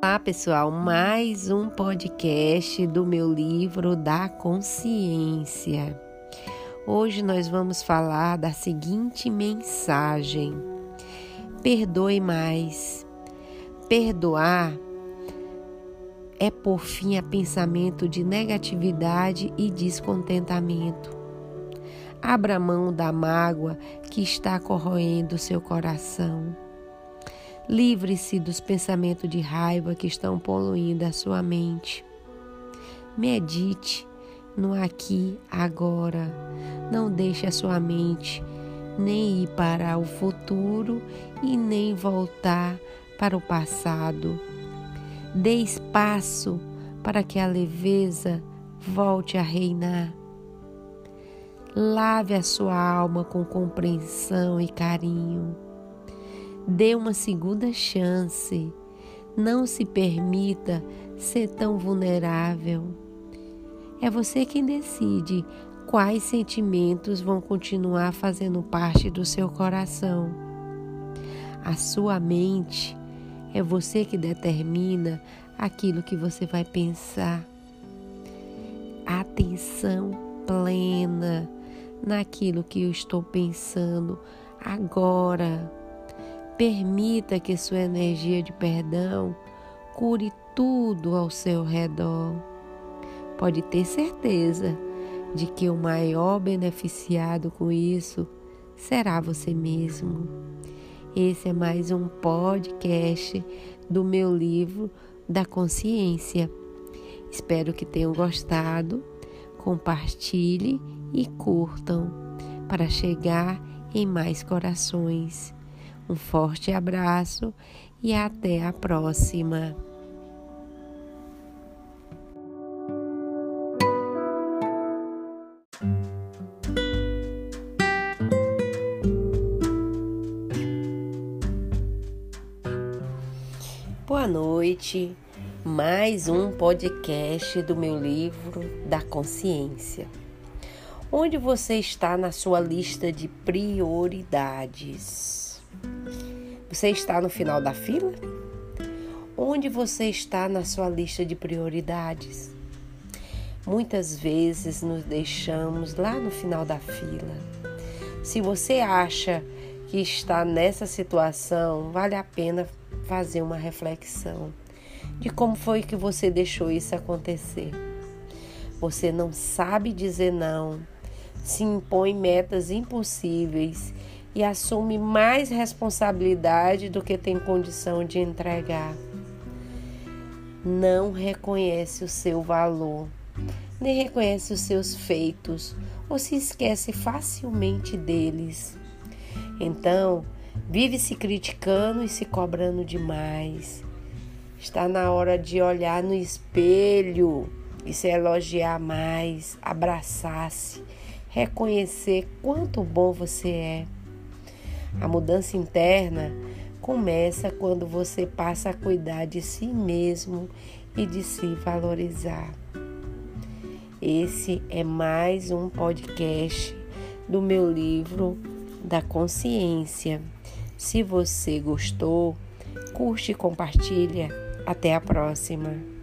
Olá, pessoal, mais um podcast do meu livro da consciência. Hoje nós vamos falar da seguinte mensagem: Perdoe mais. Perdoar é por fim a pensamento de negatividade e descontentamento. Abra mão da mágoa que está corroendo seu coração. Livre-se dos pensamentos de raiva que estão poluindo a sua mente. Medite no aqui, agora. Não deixe a sua mente nem ir para o futuro e nem voltar para o passado. Dê espaço para que a leveza volte a reinar. Lave a sua alma com compreensão e carinho Dê uma segunda chance. Não se permita ser tão vulnerável. É você quem decide quais sentimentos vão continuar fazendo parte do seu coração. A sua mente é você que determina aquilo que você vai pensar. Atenção plena naquilo que eu estou pensando agora. Permita que sua energia de perdão cure tudo ao seu redor. Pode ter certeza de que o maior beneficiado com isso será você mesmo. Esse é mais um podcast do meu livro da consciência. Espero que tenham gostado. Compartilhe e curtam para chegar em mais corações. Um forte abraço e até a próxima. Boa noite, mais um podcast do meu livro da consciência. Onde você está na sua lista de prioridades? Você está no final da fila? Onde você está na sua lista de prioridades? Muitas vezes nos deixamos lá no final da fila. Se você acha que está nessa situação, vale a pena fazer uma reflexão de como foi que você deixou isso acontecer. Você não sabe dizer não, se impõe metas impossíveis e assume mais responsabilidade do que tem condição de entregar. Não reconhece o seu valor, nem reconhece os seus feitos ou se esquece facilmente deles. Então, vive se criticando e se cobrando demais. Está na hora de olhar no espelho e se elogiar mais, abraçar-se, reconhecer quanto bom você é. A mudança interna começa quando você passa a cuidar de si mesmo e de se valorizar. Esse é mais um podcast do meu livro da consciência. Se você gostou, curte e compartilha. Até a próxima.